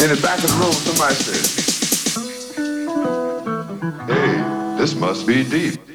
In the back of the room, somebody said, Hey, this must be deep.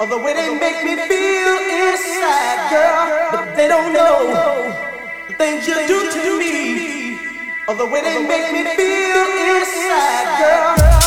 Or the way they make me feel inside, girl. But they don't know the things you do to me, or the way they make me feel inside, girl.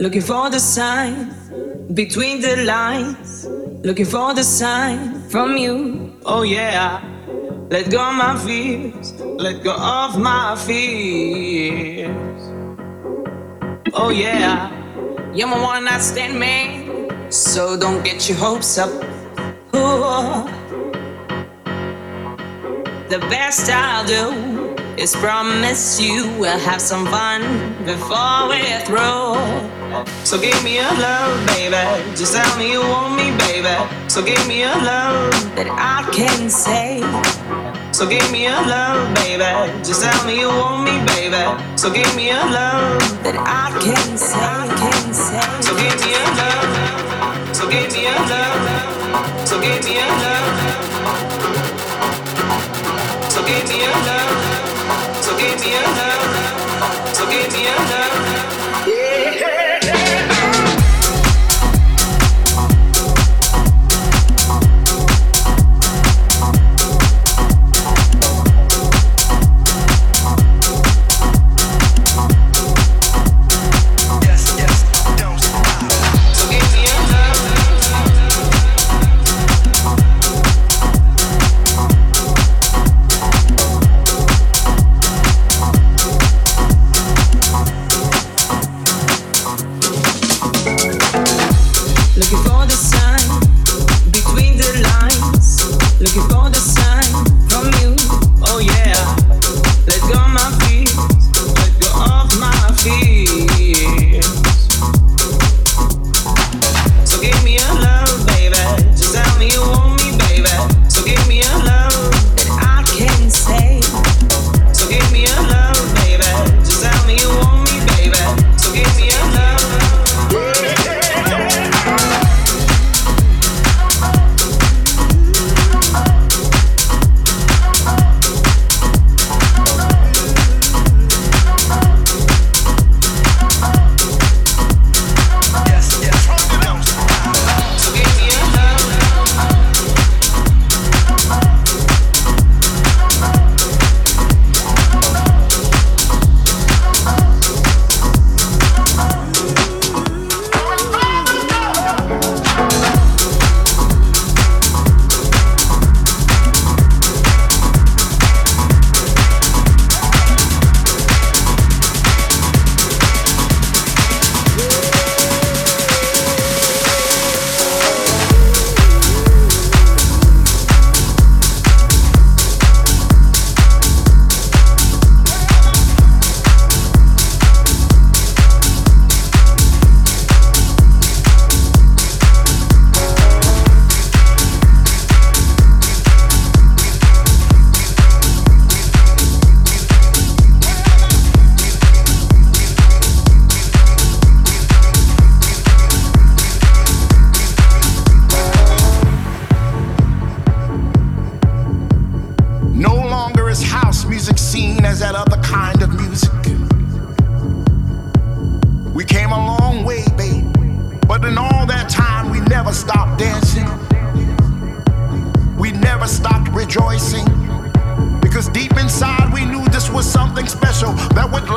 Looking for the sign between the lines. Looking for the sign from you. Oh yeah. Let go of my fears. Let go of my fears. Oh yeah. You're my one night stand man. So don't get your hopes up. Ooh. The best I'll do is promise you we'll have some fun before we're through. So give me a love, baby. Just tell me you want me, baby. So give me a love that I can say. So give me a love, baby. Just tell me you want me, baby. So give me a love that I can say. Can say. So give me a love. So give me a love. So give me a love. So give me a love. So give me a love. So give me a love. because deep inside we knew this was something special that would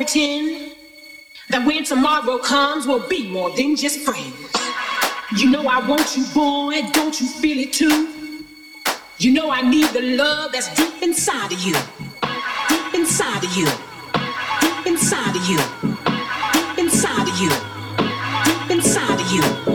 pretend that when tomorrow comes, we'll be more than just friends. You know I want you, boy, don't you feel it too? You know I need the love that's deep inside of you. Deep inside of you. Deep inside of you. Deep inside of you. Deep inside of you.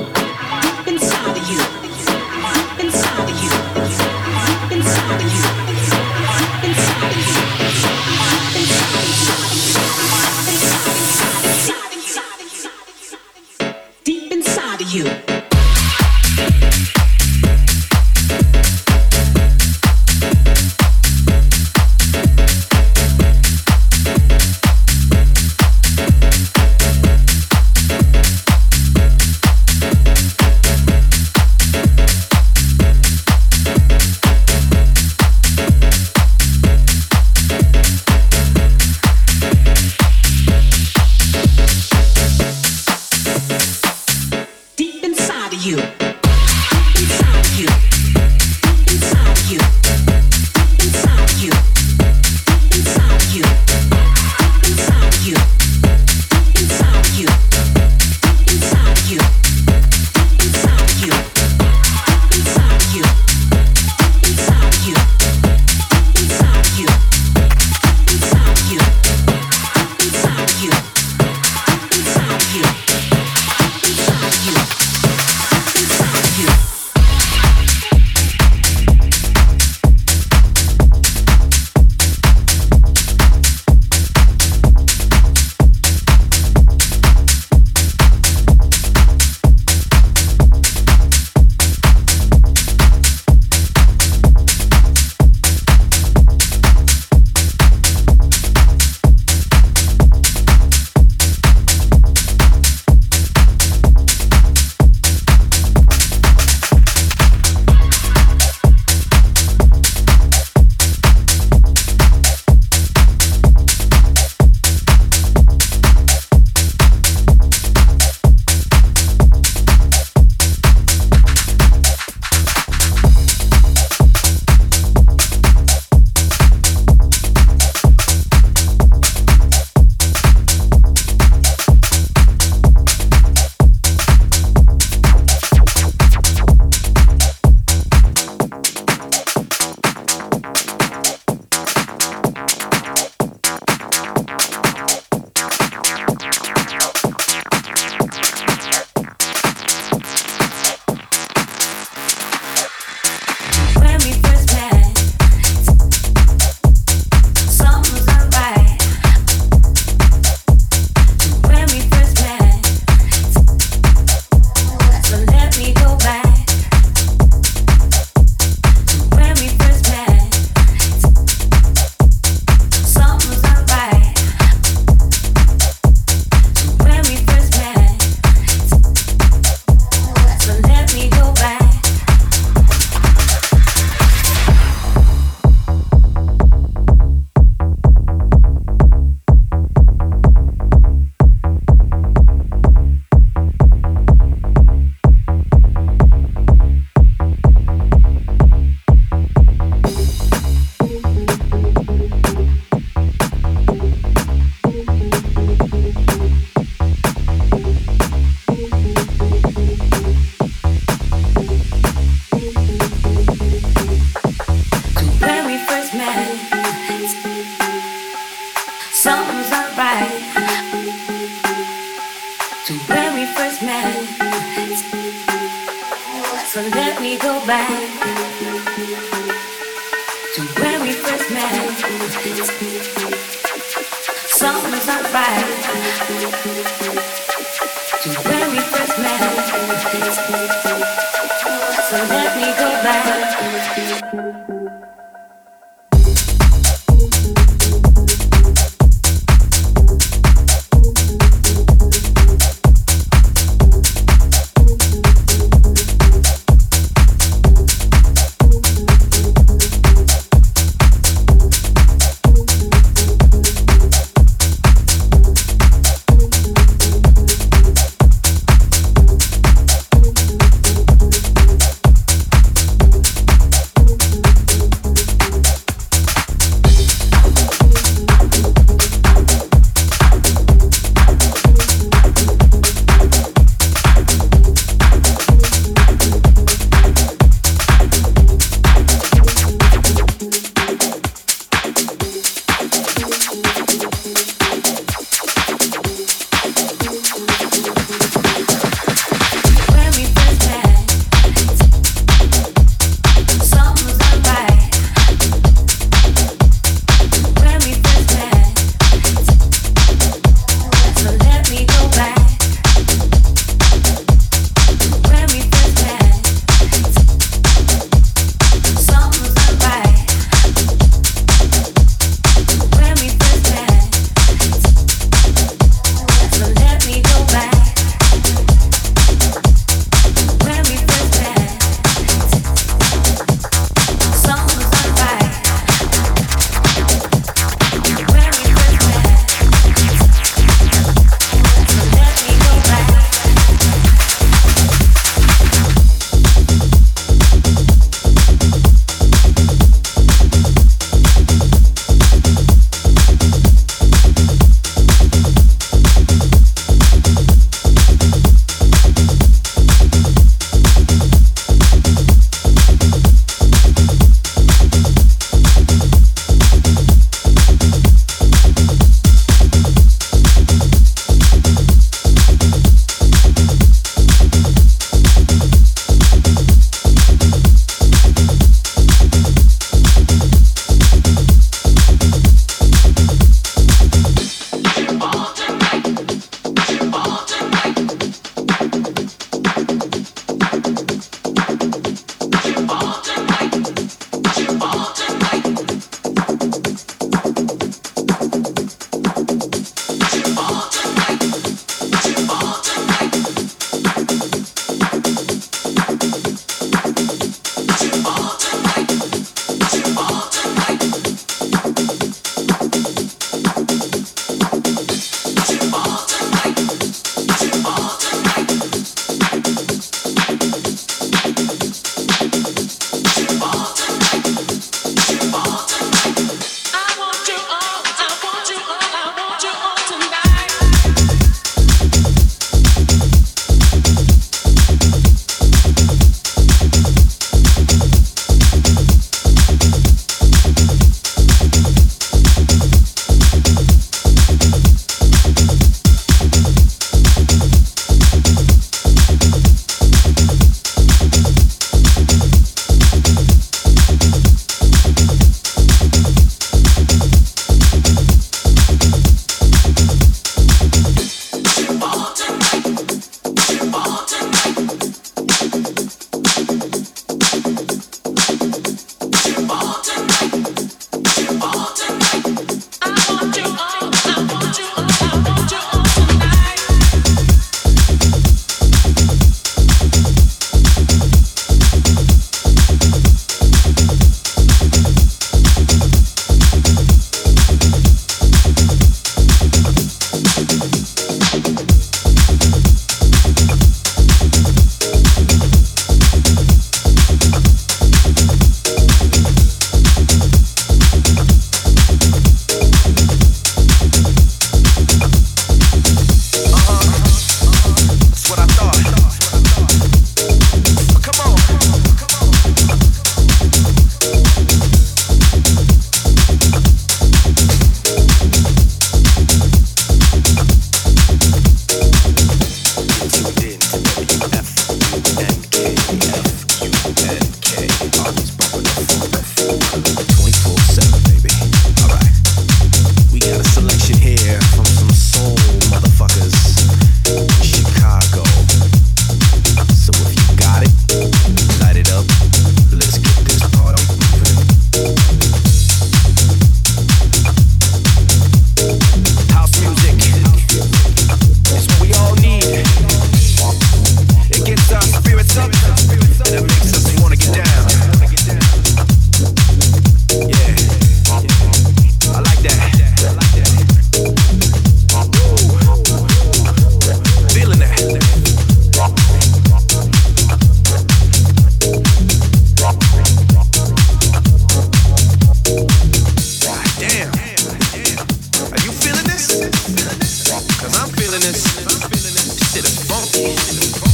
shit is funky.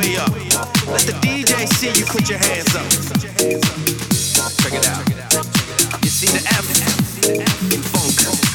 way up. Let the DJ see you put your hands up. Check it out. You see the F in funk.